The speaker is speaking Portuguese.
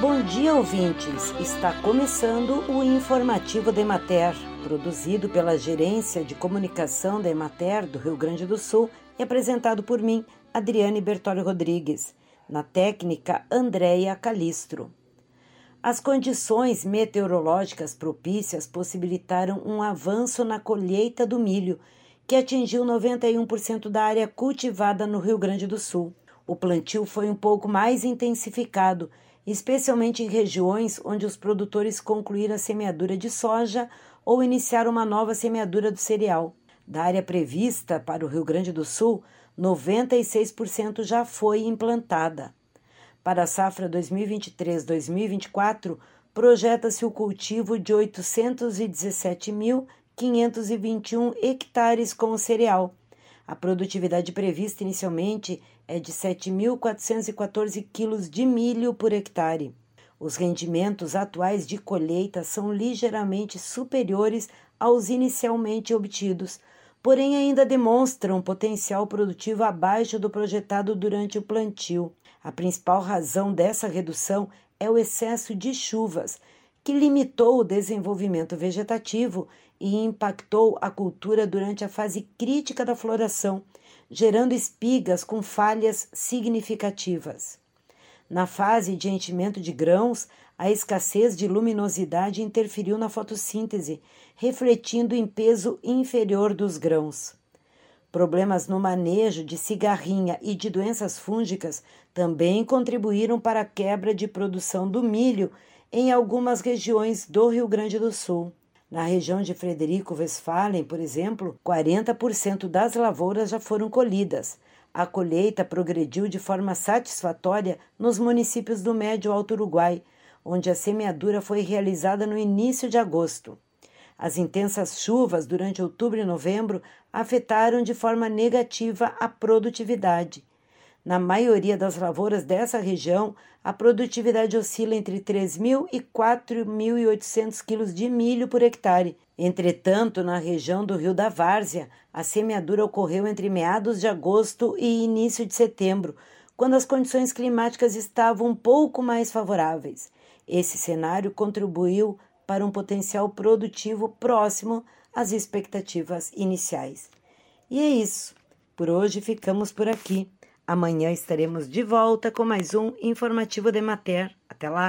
Bom dia, ouvintes! Está começando o informativo da Emater, produzido pela Gerência de Comunicação da Emater do Rio Grande do Sul e apresentado por mim, Adriane Bertolli Rodrigues, na técnica Andréia Calistro. As condições meteorológicas propícias possibilitaram um avanço na colheita do milho, que atingiu 91% da área cultivada no Rio Grande do Sul. O plantio foi um pouco mais intensificado especialmente em regiões onde os produtores concluíram a semeadura de soja ou iniciaram uma nova semeadura do cereal. Da área prevista para o Rio Grande do Sul, 96% já foi implantada. Para a safra 2023-2024, projeta-se o cultivo de 817.521 hectares com cereal. A produtividade prevista inicialmente é de 7.414 quilos de milho por hectare. Os rendimentos atuais de colheita são ligeiramente superiores aos inicialmente obtidos, porém ainda demonstram potencial produtivo abaixo do projetado durante o plantio. A principal razão dessa redução é o excesso de chuvas, que limitou o desenvolvimento vegetativo e impactou a cultura durante a fase crítica da floração, gerando espigas com falhas significativas. Na fase de enchimento de grãos, a escassez de luminosidade interferiu na fotossíntese, refletindo em peso inferior dos grãos. Problemas no manejo de cigarrinha e de doenças fúngicas também contribuíram para a quebra de produção do milho em algumas regiões do Rio Grande do Sul. Na região de Frederico Westphalen, por exemplo, 40% das lavouras já foram colhidas. A colheita progrediu de forma satisfatória nos municípios do Médio Alto Uruguai, onde a semeadura foi realizada no início de agosto. As intensas chuvas durante outubro e novembro afetaram de forma negativa a produtividade. Na maioria das lavouras dessa região, a produtividade oscila entre 3.000 e 4.800 quilos de milho por hectare. Entretanto, na região do Rio da Várzea, a semeadura ocorreu entre meados de agosto e início de setembro, quando as condições climáticas estavam um pouco mais favoráveis. Esse cenário contribuiu para um potencial produtivo próximo às expectativas iniciais. E é isso. Por hoje ficamos por aqui. Amanhã estaremos de volta com mais um informativo de Mater. Até lá!